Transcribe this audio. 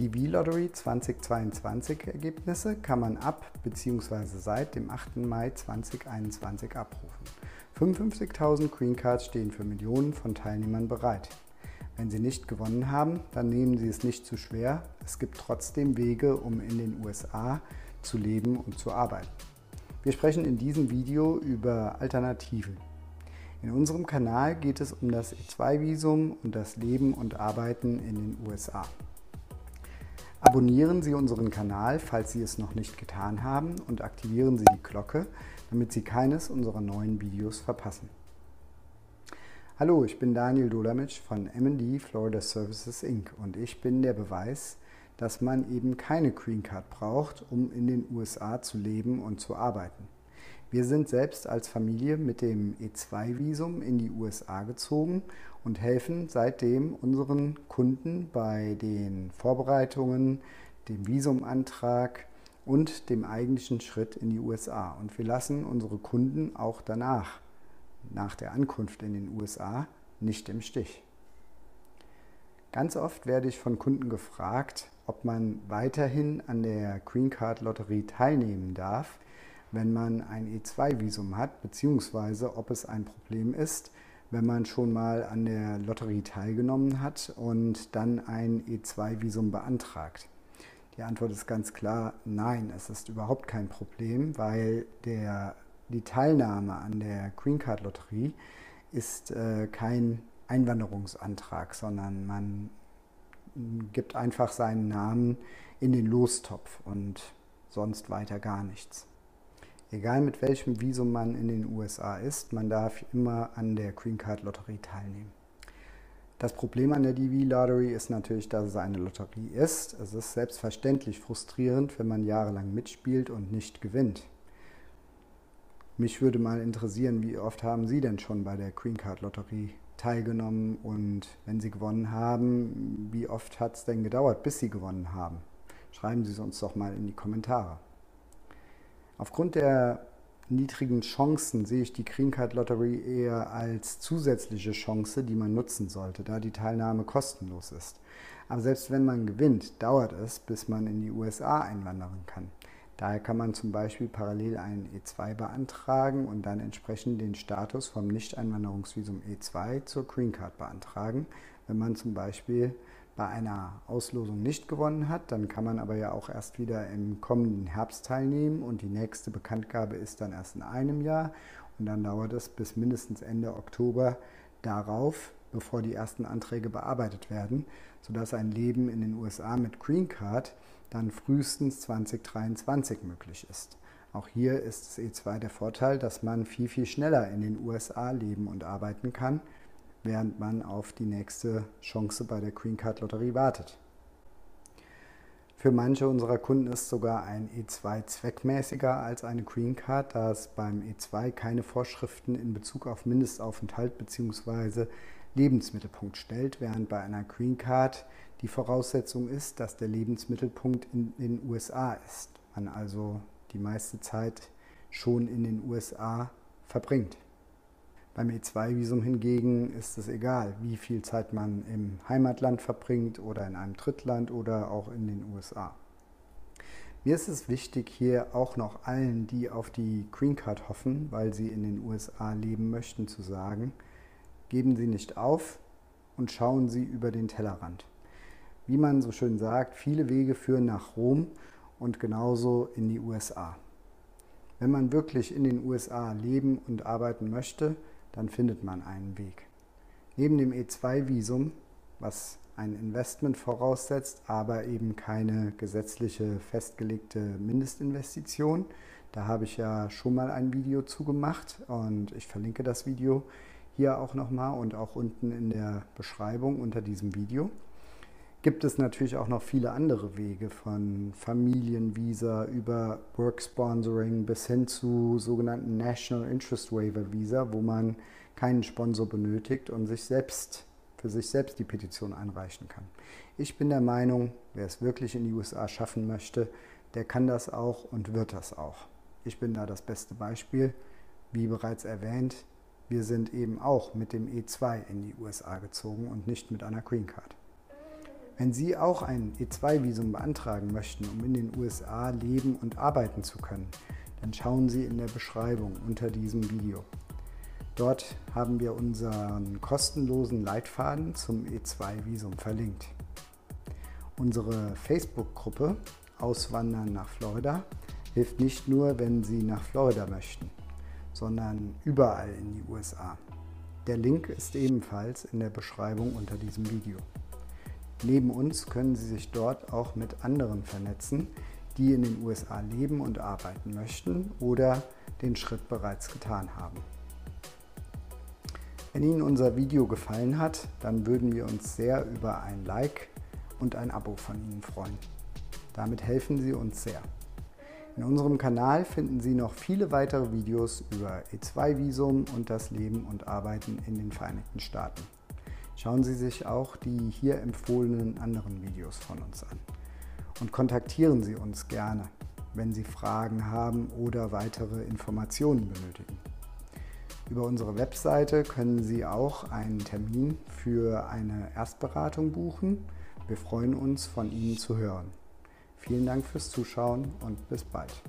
Die V-Lottery 2022 Ergebnisse kann man ab bzw. seit dem 8. Mai 2021 abrufen. 55.000 Green Cards stehen für Millionen von Teilnehmern bereit. Wenn Sie nicht gewonnen haben, dann nehmen Sie es nicht zu schwer. Es gibt trotzdem Wege, um in den USA zu leben und zu arbeiten. Wir sprechen in diesem Video über Alternativen. In unserem Kanal geht es um das E2-Visum und das Leben und Arbeiten in den USA. Abonnieren Sie unseren Kanal, falls Sie es noch nicht getan haben, und aktivieren Sie die Glocke, damit Sie keines unserer neuen Videos verpassen. Hallo, ich bin Daniel Dolamitsch von MD Florida Services Inc. und ich bin der Beweis, dass man eben keine Green Card braucht, um in den USA zu leben und zu arbeiten. Wir sind selbst als Familie mit dem E2-Visum in die USA gezogen und helfen seitdem unseren Kunden bei den Vorbereitungen, dem Visumantrag und dem eigentlichen Schritt in die USA. Und wir lassen unsere Kunden auch danach, nach der Ankunft in den USA, nicht im Stich. Ganz oft werde ich von Kunden gefragt, ob man weiterhin an der Green Card Lotterie teilnehmen darf, wenn man ein E2-Visum hat, beziehungsweise ob es ein Problem ist, wenn man schon mal an der Lotterie teilgenommen hat und dann ein E2-Visum beantragt. Die Antwort ist ganz klar, nein, es ist überhaupt kein Problem, weil der, die Teilnahme an der Green Card Lotterie ist äh, kein Einwanderungsantrag, sondern man gibt einfach seinen Namen in den Lostopf und sonst weiter gar nichts. Egal mit welchem Visum man in den USA ist, man darf immer an der Green Card Lotterie teilnehmen. Das Problem an der DV Lottery ist natürlich, dass es eine Lotterie ist. Es ist selbstverständlich frustrierend, wenn man jahrelang mitspielt und nicht gewinnt. Mich würde mal interessieren, wie oft haben Sie denn schon bei der Green Card Lotterie teilgenommen und wenn Sie gewonnen haben, wie oft hat es denn gedauert, bis Sie gewonnen haben? Schreiben Sie es uns doch mal in die Kommentare. Aufgrund der niedrigen Chancen sehe ich die Green Card Lottery eher als zusätzliche Chance, die man nutzen sollte, da die Teilnahme kostenlos ist. Aber selbst wenn man gewinnt, dauert es, bis man in die USA einwandern kann. Daher kann man zum Beispiel parallel einen E2 beantragen und dann entsprechend den Status vom Nicht-Einwanderungsvisum E2 zur Green Card beantragen, wenn man zum Beispiel bei einer Auslosung nicht gewonnen hat. Dann kann man aber ja auch erst wieder im kommenden Herbst teilnehmen und die nächste Bekanntgabe ist dann erst in einem Jahr und dann dauert es bis mindestens Ende Oktober darauf, bevor die ersten Anträge bearbeitet werden, sodass ein Leben in den USA mit Green Card dann frühestens 2023 möglich ist. Auch hier ist es E2 der Vorteil, dass man viel, viel schneller in den USA leben und arbeiten kann, während man auf die nächste Chance bei der Green Card Lotterie wartet. Für manche unserer Kunden ist sogar ein E2 zweckmäßiger als eine Green Card, da es beim E2 keine Vorschriften in Bezug auf Mindestaufenthalt bzw. Lebensmittelpunkt stellt, während bei einer Green Card die Voraussetzung ist, dass der Lebensmittelpunkt in den USA ist, man also die meiste Zeit schon in den USA verbringt. Beim E2-Visum hingegen ist es egal, wie viel Zeit man im Heimatland verbringt oder in einem Drittland oder auch in den USA. Mir ist es wichtig, hier auch noch allen, die auf die Green Card hoffen, weil sie in den USA leben möchten, zu sagen, geben Sie nicht auf und schauen Sie über den Tellerrand. Wie man so schön sagt, viele Wege führen nach Rom und genauso in die USA. Wenn man wirklich in den USA leben und arbeiten möchte, dann findet man einen Weg. Neben dem E2-Visum, was ein Investment voraussetzt, aber eben keine gesetzliche festgelegte Mindestinvestition. Da habe ich ja schon mal ein Video zu gemacht und ich verlinke das Video hier auch nochmal und auch unten in der Beschreibung unter diesem Video gibt es natürlich auch noch viele andere Wege von Familienvisa über Work Sponsoring bis hin zu sogenannten National Interest Waiver Visa, wo man keinen Sponsor benötigt und sich selbst für sich selbst die Petition einreichen kann. Ich bin der Meinung, wer es wirklich in die USA schaffen möchte, der kann das auch und wird das auch. Ich bin da das beste Beispiel. Wie bereits erwähnt, wir sind eben auch mit dem E2 in die USA gezogen und nicht mit einer Green Card. Wenn Sie auch ein E2-Visum beantragen möchten, um in den USA leben und arbeiten zu können, dann schauen Sie in der Beschreibung unter diesem Video. Dort haben wir unseren kostenlosen Leitfaden zum E2-Visum verlinkt. Unsere Facebook-Gruppe Auswandern nach Florida hilft nicht nur, wenn Sie nach Florida möchten, sondern überall in die USA. Der Link ist ebenfalls in der Beschreibung unter diesem Video. Neben uns können Sie sich dort auch mit anderen vernetzen, die in den USA leben und arbeiten möchten oder den Schritt bereits getan haben. Wenn Ihnen unser Video gefallen hat, dann würden wir uns sehr über ein Like und ein Abo von Ihnen freuen. Damit helfen Sie uns sehr. In unserem Kanal finden Sie noch viele weitere Videos über E2-Visum und das Leben und Arbeiten in den Vereinigten Staaten. Schauen Sie sich auch die hier empfohlenen anderen Videos von uns an. Und kontaktieren Sie uns gerne, wenn Sie Fragen haben oder weitere Informationen benötigen. Über unsere Webseite können Sie auch einen Termin für eine Erstberatung buchen. Wir freuen uns, von Ihnen zu hören. Vielen Dank fürs Zuschauen und bis bald.